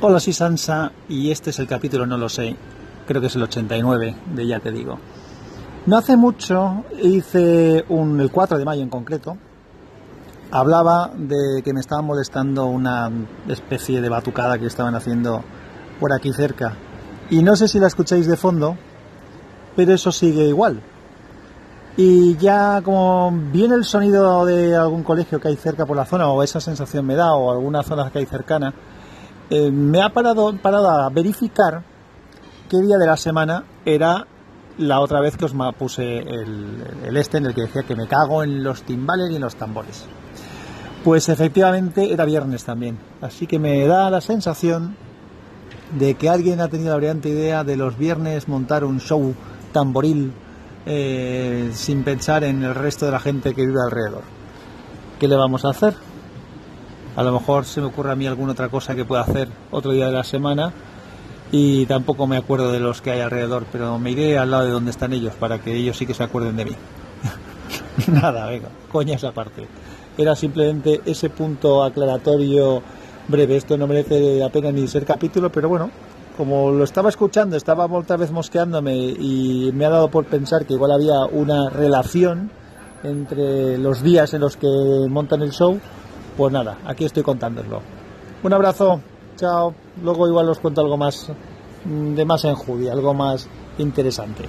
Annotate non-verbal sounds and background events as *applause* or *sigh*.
Hola, soy Sansa y este es el capítulo, no lo sé, creo que es el 89 de Ya te digo. No hace mucho hice un, el 4 de mayo en concreto, hablaba de que me estaba molestando una especie de batucada que estaban haciendo por aquí cerca. Y no sé si la escucháis de fondo, pero eso sigue igual. Y ya como viene el sonido de algún colegio que hay cerca por la zona, o esa sensación me da, o alguna zona que hay cercana, eh, me ha parado, parado a verificar qué día de la semana era la otra vez que os puse el, este en el que decía que me cago en los timbales y en los tambores. Pues efectivamente era viernes también, así que me da la sensación de que alguien ha tenido la brillante idea de los viernes montar un show tamboril eh, sin pensar en el resto de la gente que vive alrededor. ¿Qué le vamos a hacer? A lo mejor se me ocurre a mí alguna otra cosa que pueda hacer otro día de la semana y tampoco me acuerdo de los que hay alrededor, pero me iré al lado de donde están ellos para que ellos sí que se acuerden de mí. *laughs* Nada, venga, coña esa parte. Era simplemente ese punto aclaratorio breve. Esto no merece la pena ni ser capítulo, pero bueno, como lo estaba escuchando, estaba otra vez mosqueándome y me ha dado por pensar que igual había una relación entre los días en los que montan el show, pues nada, aquí estoy contándoslo. Un abrazo, chao. Luego igual os cuento algo más de más enjudía, algo más interesante.